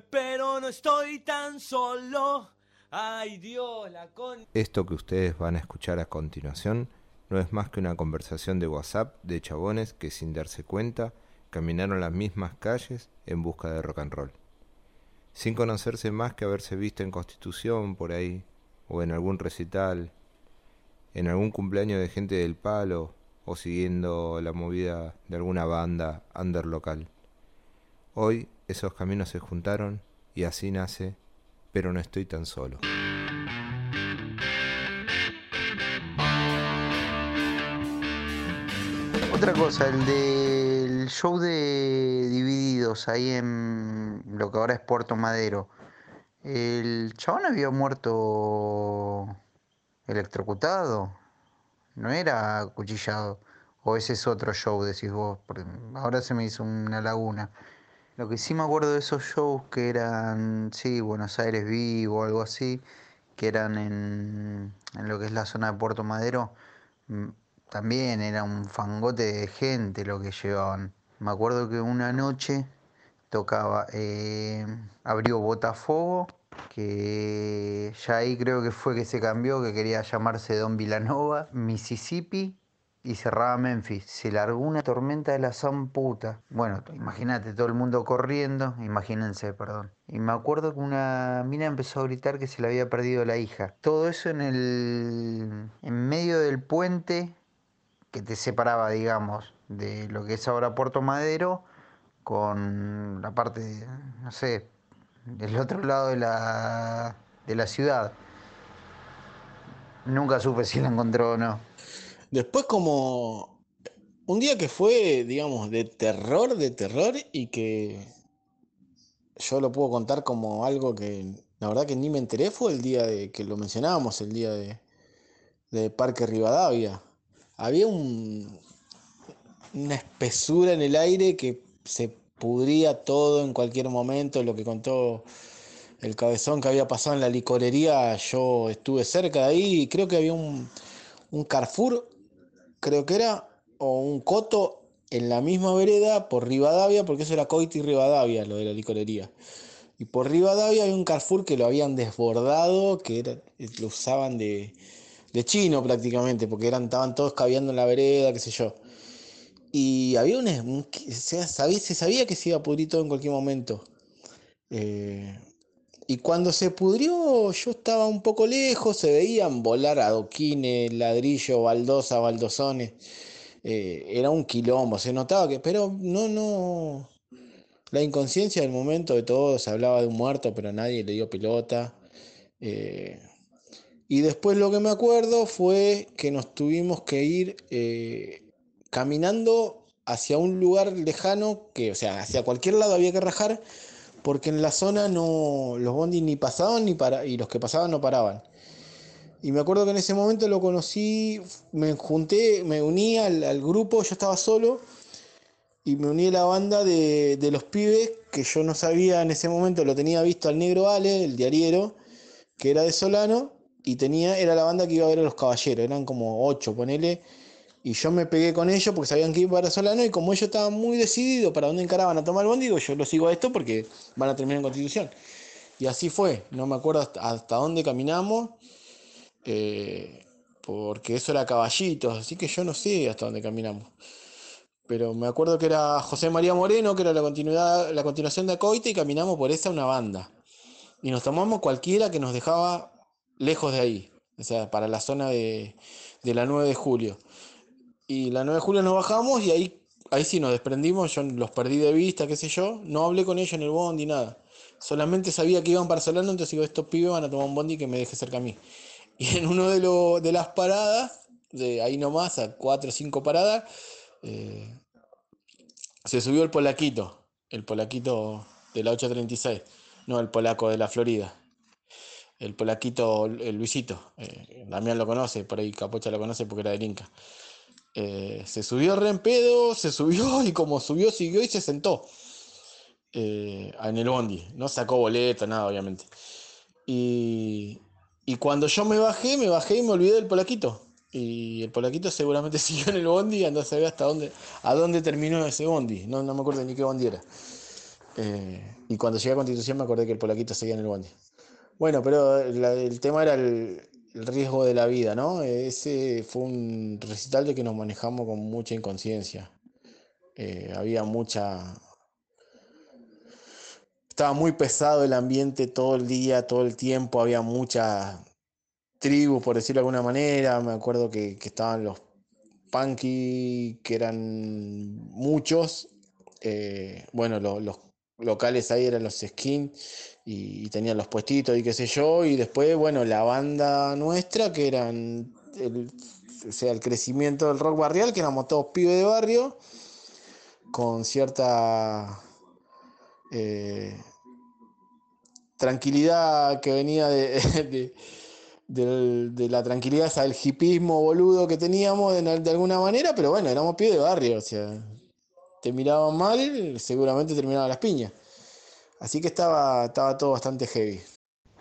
pero no estoy tan solo. Ay Dios, la con... Esto que ustedes van a escuchar a continuación no es más que una conversación de WhatsApp de chabones que sin darse cuenta caminaron las mismas calles en busca de rock and roll. Sin conocerse más que haberse visto en Constitución por ahí, o en algún recital, en algún cumpleaños de gente del palo, o siguiendo la movida de alguna banda under local. Hoy esos caminos se juntaron y así nace, pero no estoy tan solo. Otra cosa, el del show de Divididos ahí en lo que ahora es Puerto Madero. El chabón había muerto electrocutado, no era acuchillado. O ese es otro show, decís vos, porque ahora se me hizo una laguna. Lo que sí me acuerdo de esos shows que eran, sí, Buenos Aires Vivo, algo así, que eran en, en lo que es la zona de Puerto Madero, mm, también era un fangote de gente lo que llevaban. Me acuerdo que una noche tocaba, eh, abrió Botafogo, que ya ahí creo que fue que se cambió, que quería llamarse Don Villanova, Mississippi y cerraba Memphis. Se largó una tormenta de la zamputa. Bueno, imagínate, todo el mundo corriendo, imagínense, perdón. Y me acuerdo que una mina empezó a gritar que se le había perdido la hija. Todo eso en el en medio del puente que te separaba, digamos, de lo que es ahora Puerto Madero con la parte, no sé, del otro lado de la, de la ciudad. Nunca supe si la encontró o no. Después como un día que fue, digamos, de terror, de terror y que yo lo puedo contar como algo que la verdad que ni me enteré fue el día de que lo mencionábamos, el día de, de Parque Rivadavia. Había un, una espesura en el aire que se pudría todo en cualquier momento, lo que contó el cabezón que había pasado en la licorería, yo estuve cerca de ahí y creo que había un, un Carrefour creo que era, o un coto en la misma vereda por Rivadavia, porque eso era Coiti y Rivadavia, lo de la licorería. Y por Rivadavia había un Carrefour que lo habían desbordado, que lo usaban de, de chino prácticamente, porque eran, estaban todos caviando en la vereda, qué sé yo. Y había un, un se, sabía, se sabía que se iba a pudrir todo en cualquier momento. Eh, y cuando se pudrió, yo estaba un poco lejos, se veían volar adoquines, ladrillo, baldosa, baldosones. Eh, era un quilombo, se notaba que, pero no, no. La inconsciencia del momento de todos, se hablaba de un muerto, pero nadie le dio pelota. Eh, y después lo que me acuerdo fue que nos tuvimos que ir eh, caminando hacia un lugar lejano, que, o sea, hacia cualquier lado había que rajar porque en la zona no los bondis ni pasaban ni para, y los que pasaban no paraban. Y me acuerdo que en ese momento lo conocí, me junté, me uní al, grupo, yo estaba solo, y me uní a la banda de, los pibes, que yo no sabía en ese momento, lo tenía visto al negro Ale, el diariero, que era de Solano, y tenía, era la banda que iba a ver a los caballeros, eran como ocho, ponele, y yo me pegué con ellos porque sabían que iba para Solano y como ellos estaban muy decididos para dónde encaraban a tomar el bondi, digo, yo lo sigo a esto porque van a terminar en Constitución. Y así fue, no me acuerdo hasta, dónde caminamos, eh, porque eso era caballitos, así que yo no sé hasta dónde caminamos. Pero me acuerdo que era José María Moreno, que era la, continuidad, la continuación de Acoite, y caminamos por esa una banda. Y nos tomamos cualquiera que nos dejaba lejos de ahí, o sea, para la zona de, de la 9 de julio. Y la 9 de julio nos bajamos y ahí, ahí sí nos desprendimos, yo los perdí de vista, qué sé yo. No hablé con ellos en el bondi, nada. Solamente sabía que iban para Solano, entonces digo, estos pibes van a tomar un bondi que me deje cerca a mí. Y en uno de, de las paradas, de ahí nomás, a cuatro o cinco paradas, eh, se subió el polaquito, el polaquito de la 836, no el polaco de la Florida. El polaquito, el Luisito, eh, Damián lo conoce, por ahí Capocha lo conoce porque era del Inca. Eh, se subió re en pedo, se subió y como subió, siguió y se sentó eh, en el bondi. No sacó boleto, nada, obviamente. Y, cuando yo me bajé, me bajé y me olvidé del polaquito. Y el polaquito seguramente siguió en el bondi y andó a saber hasta dónde, a dónde terminó ese bondi. No, no me acuerdo ni qué bondi era. Eh, y cuando llegué a Constitución me acordé que el polaquito seguía en el bondi. Bueno, pero el tema era el, riesgo de la vida, ¿no? Ese fue un recital de que nos manejamos con mucha inconsciencia. Eh, había mucha... Estaba muy pesado el ambiente todo el día, todo el tiempo, había mucha tribu, por decirlo de alguna manera. Me acuerdo que, estaban los punky, que eran muchos. Eh, bueno, los locales ahí eran los skin y, tenían los puestitos y qué sé yo. Y después, bueno, la banda nuestra, que eran el, o sea, el crecimiento del rock barrial, que éramos todos pibes de barrio, con cierta eh, tranquilidad que venía de, de, la tranquilidad, el hipismo boludo que teníamos de, alguna manera, pero bueno, éramos pibes de barrio, o sea, te miraban mal, seguramente terminaban las piñas. Así que estaba, estaba todo bastante heavy.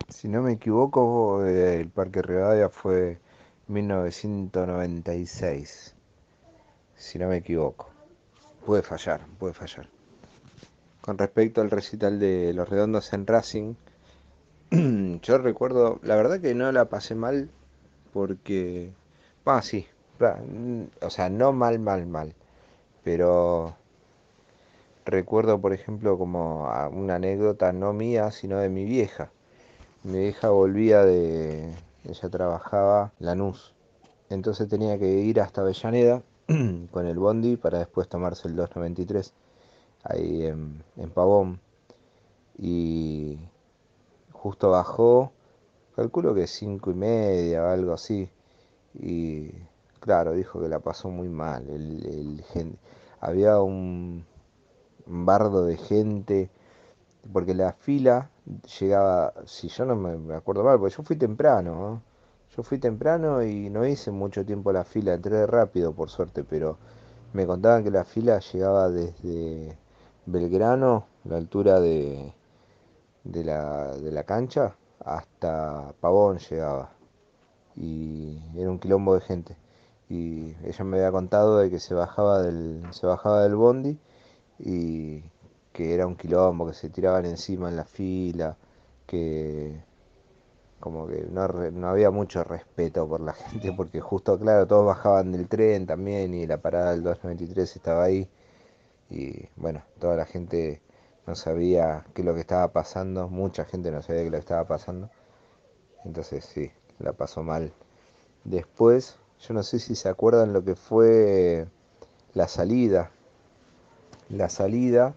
Si no me equivoco, eh, el Parque Rivadavia fue 1996. Si no me equivoco. Puede fallar, puede fallar. Con respecto al recital de Los Redondos en Racing, yo recuerdo, la verdad que no la pasé mal porque... Ah, sí. O sea, no mal, mal, mal. Pero recuerdo, por ejemplo, como una anécdota no mía, sino de mi vieja. Mi vieja volvía de... Ella trabajaba Lanús. Entonces tenía que ir hasta Avellaneda con el bondi para después tomarse el 293 ahí en, en Pavón. Y justo bajó, calculo que cinco y media o algo así. Y claro, dijo que la pasó muy mal. El, había un, bardo de gente, porque la fila llegaba, si yo no me acuerdo mal, porque yo fui temprano, yo fui temprano y no hice mucho tiempo la fila, entré rápido por suerte, pero me contaban que la fila llegaba desde Belgrano, la altura de, de, la, de la cancha, hasta Pavón llegaba. Y era un quilombo de gente. Y ella me había contado de que se bajaba del, se bajaba del bondi y que era un quilombo, que se tiraban encima en la fila, que como que no, no, había mucho respeto por la gente, porque justo, claro, todos bajaban del tren también y la parada del 293 estaba ahí. Y bueno, toda la gente no sabía qué es lo que estaba pasando, mucha gente no sabía qué es lo que estaba pasando. Entonces sí, la pasó mal. Después, yo no sé si se acuerdan lo que fue la salida la salida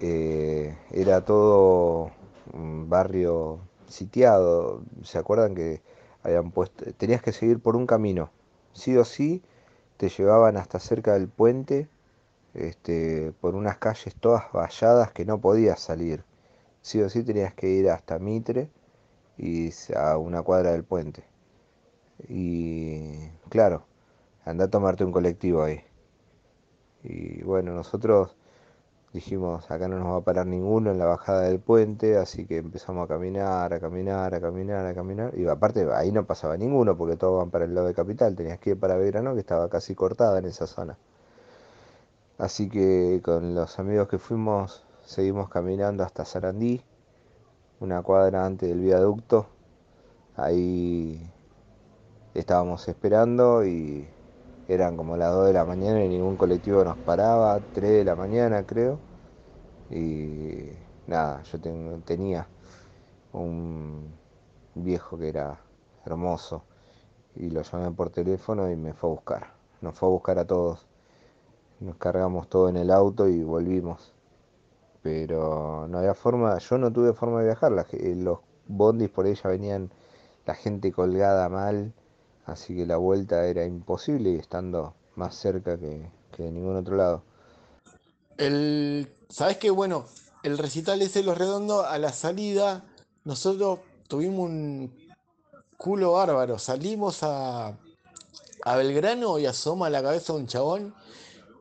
eh, era todo un barrio sitiado. ¿Se acuerdan que habían puesto, tenías que seguir por un camino? Sí o sí, te llevaban hasta cerca del puente, este, por unas calles todas valladas que no podías salir. Sí o sí tenías que ir hasta Mitre y a una cuadra del puente. Y claro, anda a tomarte un colectivo ahí. Y bueno, nosotros dijimos, acá no nos va a parar ninguno en la bajada del puente, así que empezamos a caminar, a caminar, a caminar, a caminar. Y aparte ahí no pasaba ninguno porque todos van para el lado de Capital, tenías que ir para Belgrano que estaba casi cortada en esa zona. Así que con los amigos que fuimos seguimos caminando hasta Sarandí, una cuadra antes del viaducto. Ahí estábamos esperando y eran como las 2 de la mañana y ningún colectivo nos paraba, 3 de la mañana creo. Y nada, yo tenía un viejo que era hermoso y lo llamé por teléfono y me fue a buscar. Nos fue a buscar a todos. Nos cargamos todo en el auto y volvimos. Pero no había forma, yo no tuve forma de viajar. los bondis por ella venían la gente colgada mal así que la vuelta era imposible y estando más cerca que, que de ningún otro lado. El, ¿Sabes qué? Bueno, el recital ese Los Redondos, a la salida, nosotros tuvimos un culo bárbaro. Salimos a, a Belgrano y asoma la cabeza un chabón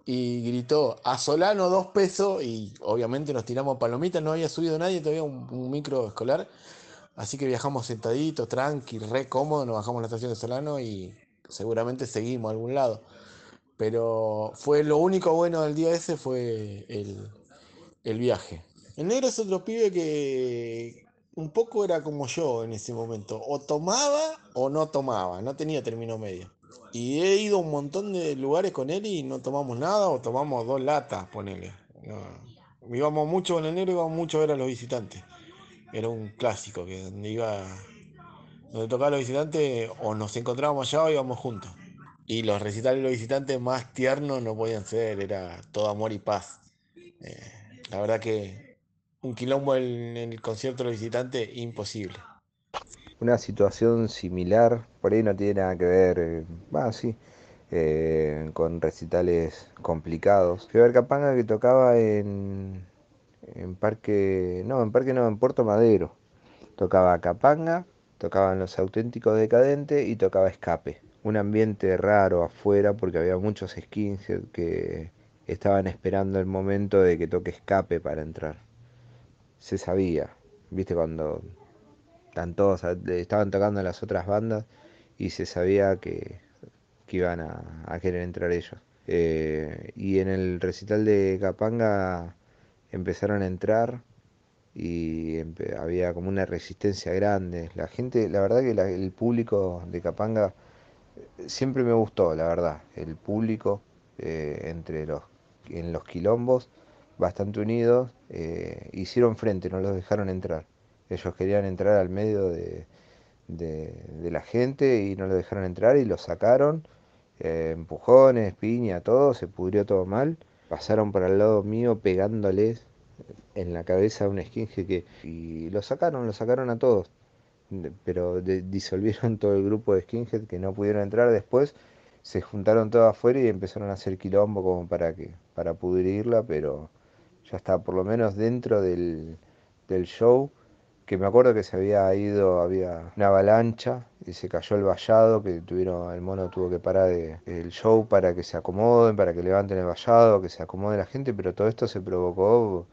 y gritó a Solano dos pesos y obviamente nos tiramos palomitas, no había subido nadie, todavía un micro escolar Así que viajamos sentaditos, tranqui, re cómodo, nos bajamos a la estación de Solano y seguramente seguimos a algún lado. Pero fue lo único bueno del día ese fue el, el viaje. El negro es otro pibe que un poco era como yo en ese momento. O tomaba o no tomaba, no tenía término medio. Y he ido a un montón de lugares con él y no tomamos nada o tomamos dos latas, ponele. No. Íbamos mucho con el negro, íbamos mucho a ver a los visitantes. Era un clásico que donde iba, donde tocaba los visitantes, o nos encontrábamos allá o íbamos juntos. Y los recitales de los visitantes más tiernos no podían ser, era todo amor y paz. Eh, la verdad que un quilombo en el concierto de los visitantes, imposible. Una situación similar, por ahí no tiene nada que ver, eh, con recitales complicados. Fui a ver Capanga que tocaba en, en Parque, no, en Parque no, en Puerto Madero. Tocaba Capanga, tocaban Los Auténticos Decadentes y tocaba Escape. Un ambiente raro afuera porque había muchos skinhead que estaban esperando el momento de que toque Escape para entrar. Se sabía, viste cuando están todos, estaban tocando las otras bandas y se sabía que, iban a, querer entrar ellos. Eh, y en el recital de Capanga empezaron a entrar y había como una resistencia grande. La gente, la verdad que el público de Capanga eh, siempre me gustó, la verdad. El público eh, entre los en los quilombos, bastante unidos, hicieron frente, no los dejaron entrar. Ellos querían entrar al medio de, de, la gente y no lo dejaron entrar y lo sacaron. Eh, empujones, piña, todo, se pudrió todo mal. Pasaron por al lado mío pegándoles en la cabeza a un esquinje que. Y lo sacaron, lo sacaron a todos. Pero disolvieron todo el grupo de skinhead que no pudieron entrar después. Se juntaron todos afuera y empezaron a hacer quilombo como para que para pudrirla, pero ya está, por lo menos dentro del, del show que me acuerdo que se había ido, había una avalancha y se cayó el vallado, que tuvieron, el mono tuvo que parar el show para que se acomoden, para que levanten el vallado, que se acomode la gente, pero todo esto se provocó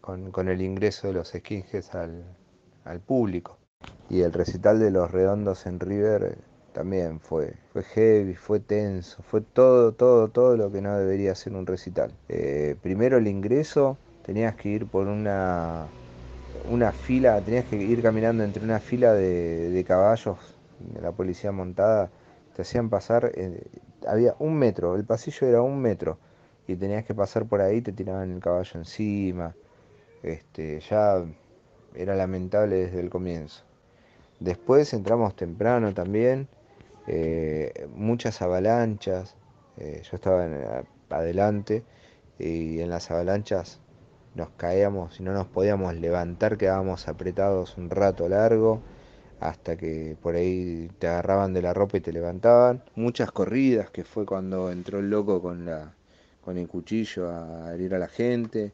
con, el ingreso de los skinheads al, al, público. Y el recital de los redondos en River eh, también fue, fue heavy, fue tenso, fue todo, todo, todo lo que no debería ser un recital. Eh, primero el ingreso, tenías que ir por una una fila, tenías que ir caminando entre una fila de, caballos de la policía montada, te hacían pasar, eh, había un metro, el pasillo era un metro, y tenías que pasar por ahí, te tiraban el caballo encima, este, ya era lamentable desde el comienzo. Después entramos temprano también, eh, muchas avalanchas, eh, yo estaba adelante y en las avalanchas nos caíamos y no nos podíamos levantar, quedábamos apretados un rato largo, hasta que por ahí te agarraban de la ropa y te levantaban. Muchas corridas, que fue cuando entró el loco con, la, con el cuchillo a herir a la gente,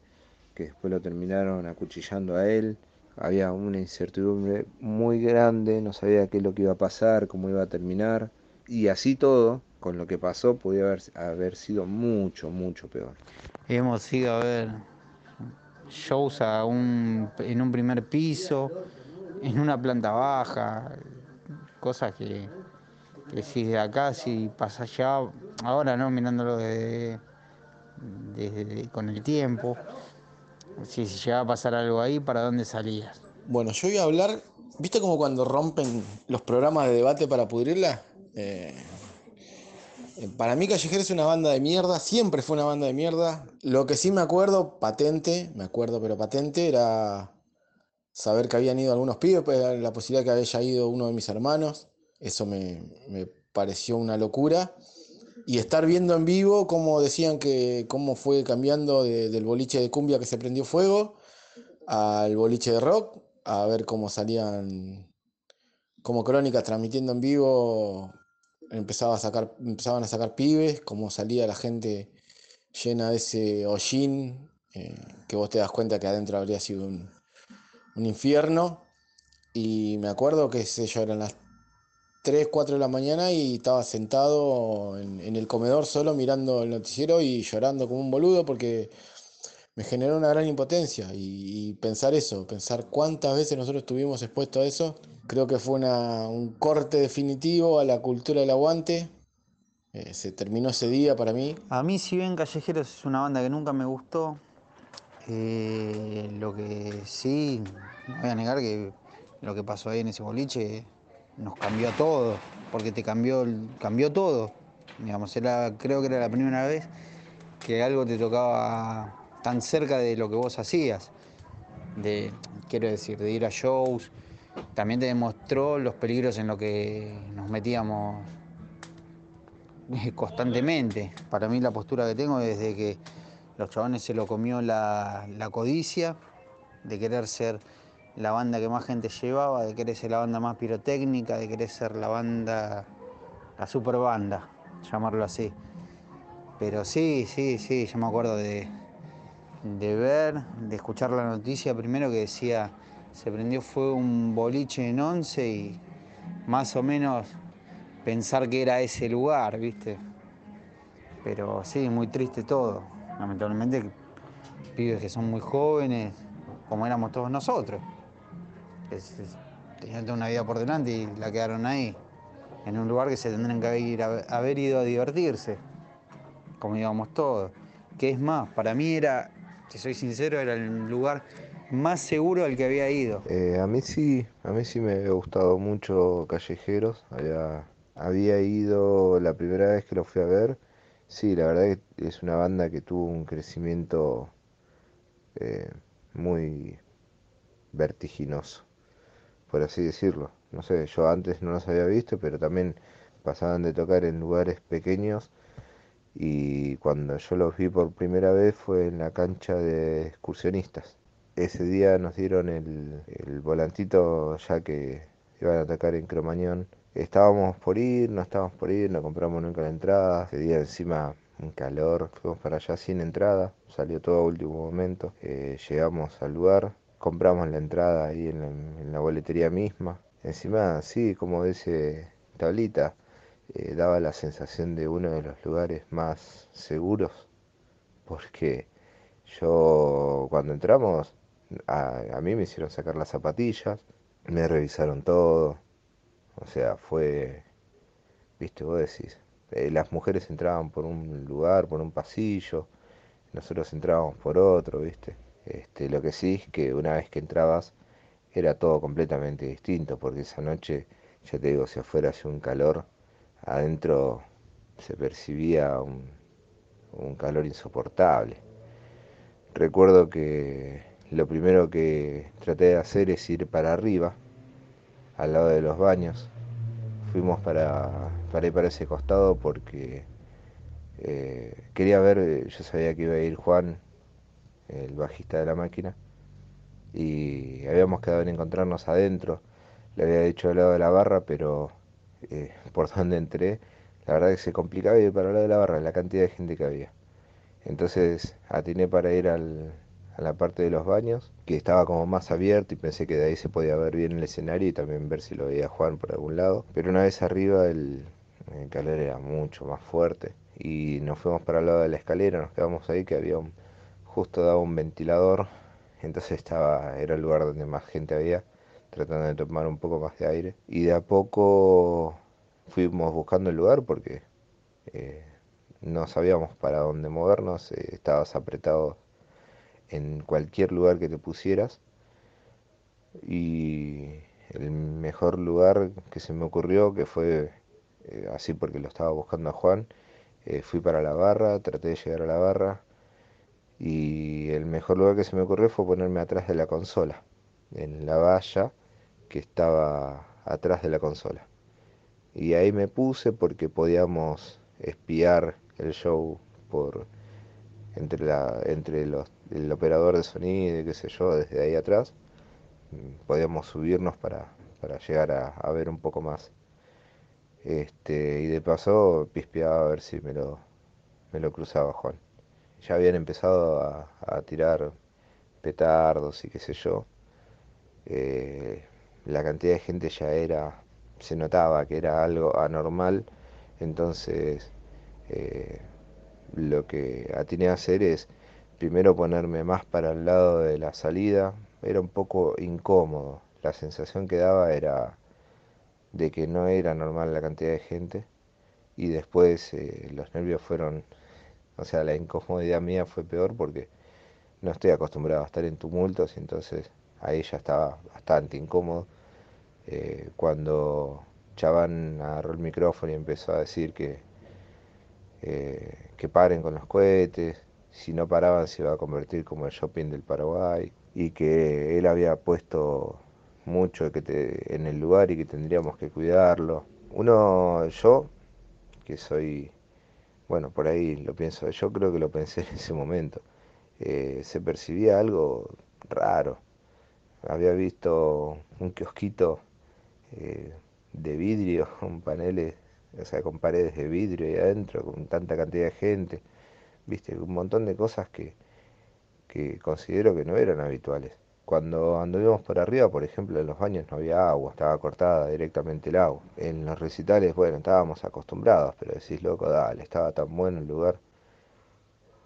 que después lo terminaron acuchillando a él. Había una incertidumbre muy grande, no sabía qué es lo que iba a pasar, cómo iba a terminar. Y así todo, con lo que pasó, podía haber, haber sido mucho, mucho peor. Hemos ido a ver shows a un, en un primer piso, en una planta baja, cosas que, si de acá, si pasa allá, ahora no, mirándolo de, con el tiempo, si, si llega a pasar algo ahí, ¿para dónde salías? Bueno, yo voy a hablar, ¿viste como cuando rompen los programas de debate para pudrirla? Eh, para mí Callejero es una banda de mierda, siempre fue una banda de mierda. Lo que sí me acuerdo, patente, me acuerdo, pero patente, era saber que habían ido algunos pibes, pues, la posibilidad que había ido uno de mis hermanos. Eso me, pareció una locura. Y estar viendo en vivo cómo decían que cómo fue cambiando del boliche de cumbia que se prendió fuego al boliche de rock, a ver cómo salían como crónicas transmitiendo en vivo empezaba a sacar, empezaban a sacar pibes, como salía la gente llena de ese hollín, eh, que vos te das cuenta que adentro habría sido un, infierno. Y me acuerdo que sé yo, eran las 3, 4 de la mañana y estaba sentado en, el comedor solo mirando el noticiero y llorando como un boludo porque me generó una gran impotencia. y pensar eso, pensar cuántas veces nosotros estuvimos expuestos a eso Creo que fue un corte definitivo a la cultura del aguante. Eh, se terminó ese día para mí. A mí, si bien Callejeros es una banda que nunca me gustó, Eh, lo que sí, no voy a negar que lo que pasó ahí en ese boliche nos cambió a todos, porque te cambió, cambió todo. Digamos, era, creo que era la primera vez que algo te tocaba tan cerca de lo que vos hacías. De, quiero decir, de ir a shows. También te demostró los peligros en los que nos metíamos constantemente. Para mí la postura que tengo es de que los chabones se lo comió la, la codicia, de querer ser la banda que más gente llevaba, de querer ser la banda más pirotécnica, de querer ser la banda, la super banda, llamarlo así. Pero sí, sí, sí, yo me acuerdo de, de ver, de escuchar la noticia primero que decía, se prendió fue un boliche en once y más o menos pensar que era ese lugar, ¿viste? Pero sí, muy triste todo. Lamentablemente, pibes que son muy jóvenes, como éramos todos nosotros. Tenían toda una vida por delante y la quedaron ahí, en un lugar que se tendrían que haber ido a divertirse, como íbamos todos. Que es más, para mí era, si soy sincero, era el lugar más seguro al que había ido. Eh, a mí sí, a mí sí me había gustado mucho Callejeros. Había, había ido la primera vez que lo fui a ver. Sí, la verdad que es una banda que tuvo un crecimiento eh, muy vertiginoso, por así decirlo. No sé, yo antes no los había visto, pero también pasaban de tocar en lugares pequeños y cuando yo los vi por primera vez fue en la cancha de excursionistas. Ese día nos dieron el, volantito ya que iban a atacar en Cromañón. Estábamos por ir, no estábamos por ir, no compramos nunca la entrada. Ese día encima un calor, fuimos para allá sin entrada, salió todo a último momento. Eh, llegamos al lugar, compramos la entrada ahí en la, en la boletería misma. Encima, sí, como dice Tablita, eh, daba la sensación de uno de los lugares más seguros, porque yo cuando entramos, a, a, mí me hicieron sacar las zapatillas, me revisaron todo, o sea, fue, viste, vos decís, eh, las mujeres entraban por un lugar, por un pasillo, nosotros entrábamos por otro, viste. Este, lo que sí es que una vez que entrabas era todo completamente distinto, porque esa noche, ya te digo, si afuera hacía un calor, adentro se percibía un, calor insoportable. Recuerdo que lo primero que traté de hacer es ir para arriba, al lado de los baños. Fuimos para, para ir para ese costado porque eh, quería ver, yo sabía que iba a ir Juan, el bajista de la máquina, y habíamos quedado en encontrarnos adentro. Le había dicho al lado de la barra, pero eh, por donde entré, la verdad que se complicaba ir para el lado de la barra, la cantidad de gente que había. Entonces atiné para ir al, a la parte de los baños, que estaba como más abierto y pensé que de ahí se podía ver bien el escenario y también ver si lo veía Juan por algún lado. Pero una vez arriba el, el calor era mucho más fuerte y nos fuimos para el lado de la escalera, nos quedamos ahí que había un, justo daba un ventilador, entonces estaba, era el lugar donde más gente había, tratando de tomar un poco más de aire. Y de a poco fuimos buscando el lugar porque eh, no sabíamos para dónde movernos, eh, estabas apretado en cualquier lugar que te pusieras. Y el mejor lugar que se me ocurrió, que fue eh, así porque lo estaba buscando a Juan, eh, fui para la barra, traté de llegar a la barra y el mejor lugar que se me ocurrió fue ponerme atrás de la consola, en la valla que estaba atrás de la consola. Y ahí me puse porque podíamos espiar el show por entre la entre los el operador de sonido qué sé yo desde ahí atrás. Podíamos subirnos para, para llegar a, ver un poco más. Este y de paso pispeaba a ver si me lo me lo cruzaba Juan. Ya habían empezado a, a tirar petardos y qué sé yo eh, la cantidad de gente ya era se notaba que era algo anormal. Entonces eh, lo que atiné a hacer es primero ponerme más para el lado de la salida, era un poco incómodo, la sensación que daba era de que no era normal la cantidad de gente. Y después eh, los nervios fueron, o sea, la incomodidad mía fue peor porque no estoy acostumbrado a estar en tumultos. Entonces ahí ya estaba bastante incómodo. Eh, cuando Chaván agarró el micrófono y empezó a decir que, eh, que paren con los cohetes, si no paraban se iba a convertir como el shopping del Paraguay y que él había puesto mucho en el lugar y que tendríamos que cuidarlo. Uno, yo, que soy, bueno, por ahí lo pienso, yo creo que lo pensé en ese momento, eh, se percibía algo raro. Había visto un kiosquito eh, de vidrio, con paneles, o sea, con paredes de vidrio ahí adentro, con tanta cantidad de gente, viste, un montón de cosas que, que considero que no eran habituales. Cuando anduvimos por arriba, por ejemplo, en los baños no había agua, estaba cortada directamente el agua. En los recitales, bueno, estábamos acostumbrados, pero decís, loco, dale, estaba tan bueno el lugar,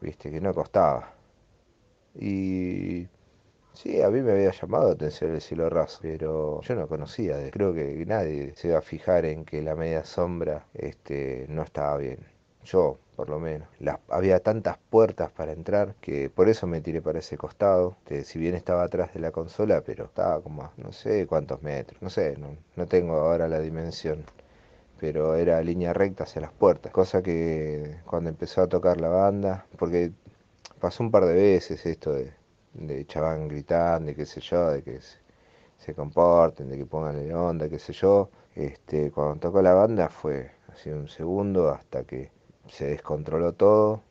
viste, que no costaba. Y sí, a mí me había llamado la atención el cielo raso, pero yo no conocía, creo que nadie se iba a fijar en que la media sombra este, no estaba bien. Yo, por lo menos. había tantas puertas para entrar que por eso me tiré para ese costado. si bien estaba atrás de la consola, pero estaba como a no sé cuántos metros, no sé, no, no tengo ahora la dimensión. Pero era línea recta hacia las puertas. Cosa que cuando empezó a tocar la banda, porque pasó un par de veces esto de, de chabán gritando, de qué sé yo, de que se, comporten, de que pongan el onda, qué sé yo. Este, cuando tocó la banda fue así un segundo hasta que se descontroló todo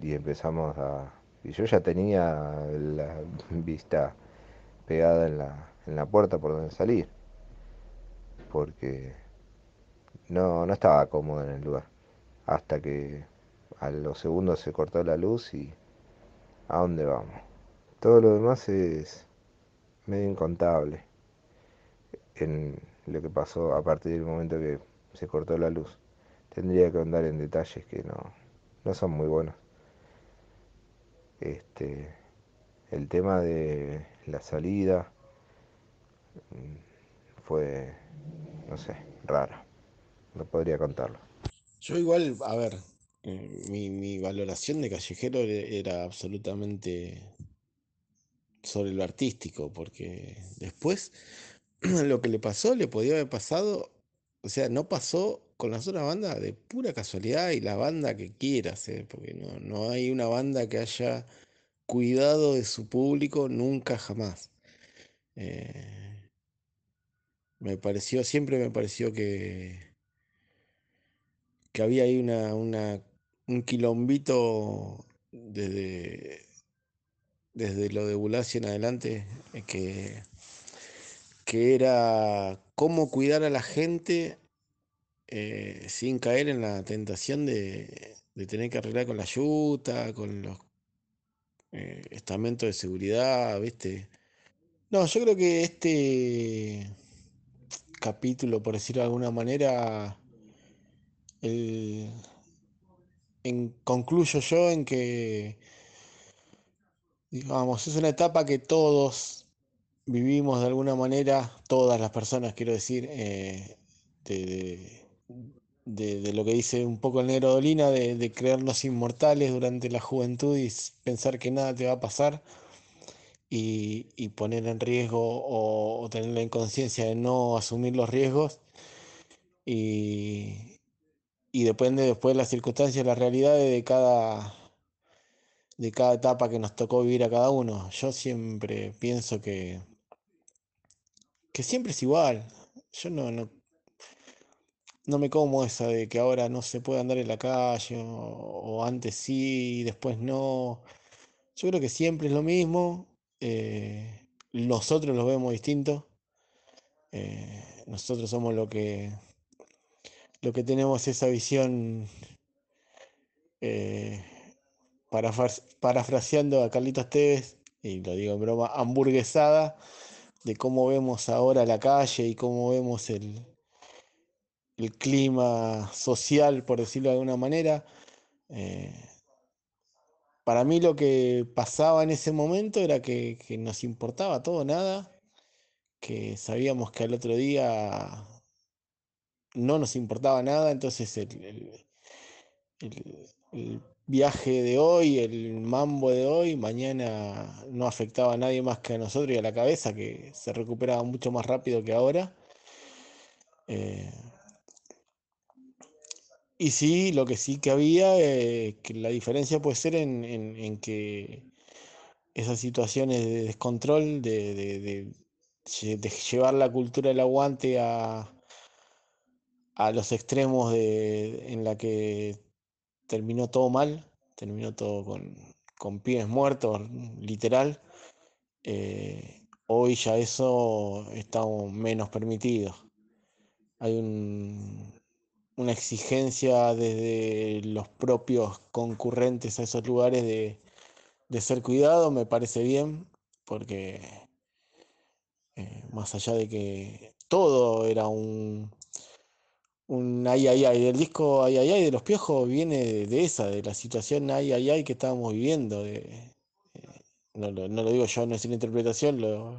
y empezamos a... Y yo ya tenía la vista pegada en la, en la puerta por donde salir, porque no, no estaba cómodo en el lugar, hasta que a los segundos se cortó la luz y ¿a dónde vamos? Todo lo demás es medio incontable en lo que pasó a partir del momento que se cortó la luz tendría que andar en detalles que no, no son muy buenos. Este, el tema de la salida mm, fue, no sé, raro. No podría contarlo. Yo igual, a ver, eh, mi, mi valoración de callejero era absolutamente sobre lo artístico, porque después lo que le pasó le podía haber pasado, o sea, no pasó con las otras bandas de pura casualidad y la banda que quieras, ¿eh? porque no, no hay una banda que haya cuidado de su público nunca jamás. Eh, me pareció, siempre me pareció que, que había ahí una, un quilombito desde, desde lo de Bulacio en adelante, eh, que, que era cómo cuidar a la gente eh, sin caer en la tentación de, tener que arreglar con la yuta, con los eh, estamentos de seguridad, ¿viste? No, yo creo que este capítulo, por decirlo de alguna manera, concluyo yo en que, digamos, es una etapa que todos vivimos de alguna manera, todas las personas, quiero decir, eh, de, de, lo que dice un poco el negro Dolina, de, creernos inmortales durante la juventud y pensar que nada te va a pasar y, poner en riesgo o, tener la inconsciencia de no asumir los riesgos. Y, depende después de las circunstancias, la realidad de cada, de cada etapa que nos tocó vivir a cada uno. Yo siempre pienso que, que siempre es igual. Yo no, no, no me como esa de que ahora no se puede andar en la calle o, antes sí y después no. Yo creo que siempre es lo mismo. Eh, nosotros lo vemos distinto. Eh, nosotros somos lo que lo que tenemos esa visión eh, parafraseando a Carlitos Tevez, y lo digo en broma, hamburguesada de cómo vemos ahora la calle y cómo vemos el, el clima social, por decirlo de alguna manera. Eh, para mí lo que pasaba en ese momento era que, nos importaba todo, nada, que sabíamos que al otro día no nos importaba nada, entonces el, viaje de hoy, el mambo de hoy, mañana no afectaba a nadie más que a nosotros y a la cabeza, que se recuperaba mucho más rápido que ahora. Eh, y sí, lo que sí que había, eh, que la diferencia puede ser en, en, que esas situaciones de descontrol, de, de, llevar la cultura del aguante a, a los extremos en la que terminó todo mal, terminó todo con, con pies muertos, literal. Eh, hoy ya eso está menos permitido. Hay una exigencia desde los propios concurrentes a esos lugares de, ser cuidado, me parece bien, porque eh, más allá de que todo era un, un ay ay ay del disco ay ay ay de los piojos viene de, esa, de la situación ay ay ay que estábamos viviendo. De, eh, no, lo digo yo, no es una interpretación, lo,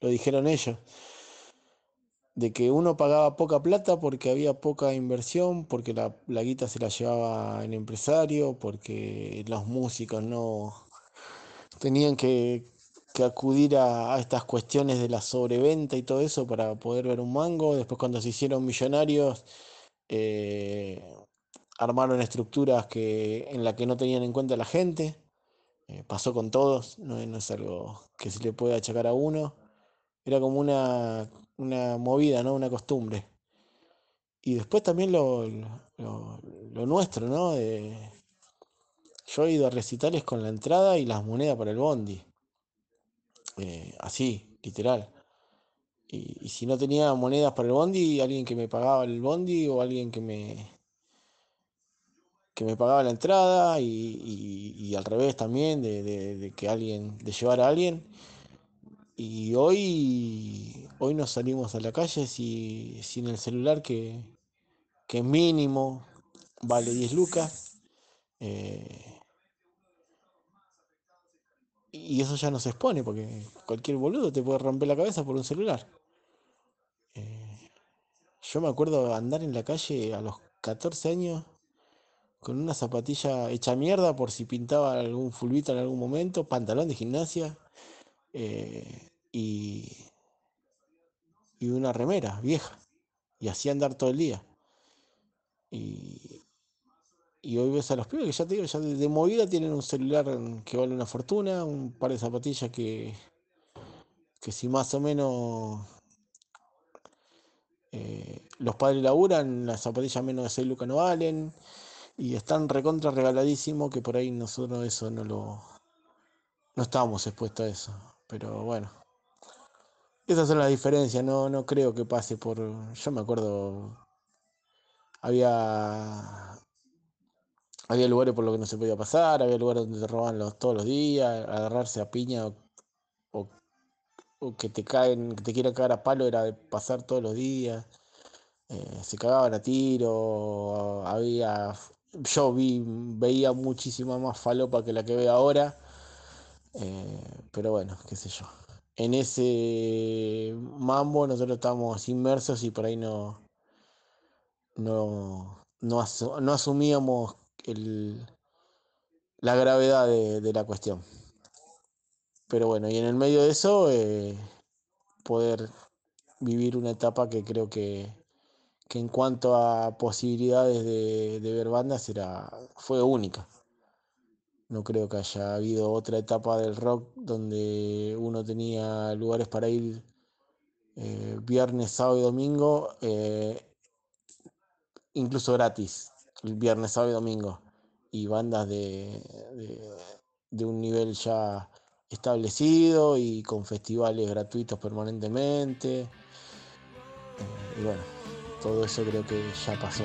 dijeron ellos. De que uno pagaba poca plata porque había poca inversión, porque la, la guita se la llevaba el empresario, porque los músicos no tenían que, que acudir a, a, estas cuestiones de la sobreventa y todo eso para poder ver un mango. Después cuando se hicieron millonarios, eh, armaron estructuras que, en las que no tenían en cuenta la gente. Eh, pasó con todos, no, es algo que se le puede achacar a uno. Era como una, una movida, ¿no? una costumbre. Y después también lo, lo, nuestro, ¿no? yo he ido a recitales con la entrada y las monedas para el bondi. Eh, así, literal. Y, si no tenía monedas para el bondi, alguien que me pagaba el bondi o alguien que me que me pagaba la entrada y, al revés también, de, que alguien, de llevar a alguien. Y hoy, hoy nos salimos a la calle sin el celular que, que mínimo vale 10 lucas. Eh, y eso ya no se expone, porque cualquier boludo te puede romper la cabeza por un celular. Eh, yo me acuerdo andar en la calle a los 14 años con una zapatilla hecha mierda por si pintaba algún fulbito en algún momento, pantalón de gimnasia eh, y, y una remera vieja. Y así andar todo el día. Y, y hoy ves a los pibes que ya te digo, ya de, movida tienen un celular que vale una fortuna, un par de zapatillas que, que si más o menos eh, los padres laburan, las zapatillas menos de 6 lucas no valen. Y están recontra regaladísimos que por ahí nosotros eso no lo. No estábamos expuestos a eso. Pero bueno. Esas son las diferencias, no, no creo que pase por. Yo me acuerdo. Había había lugares por los que no se podía pasar, había lugares donde te robaban los, todos los días, agarrarse a piña o, que te caen, que te quieran cagar a palo era de pasar todos los días. Eh, se cagaban a tiro, había yo vi, veía muchísima más falopa que la que veo ahora. Eh, pero bueno, qué sé yo. En ese mambo nosotros estábamos inmersos y por ahí no, no, no asumíamos la gravedad de, la cuestión. Pero bueno, y en el medio de eso, eh, poder vivir una etapa que creo que, en cuanto a posibilidades de, ver bandas era, fue única. No creo que haya habido otra etapa del rock donde uno tenía lugares para ir eh, viernes, sábado y domingo, eh, incluso gratis viernes, sábado y domingo, y bandas de, de, un nivel ya establecido y con festivales gratuitos permanentemente. Eh, y bueno, todo eso creo que ya pasó.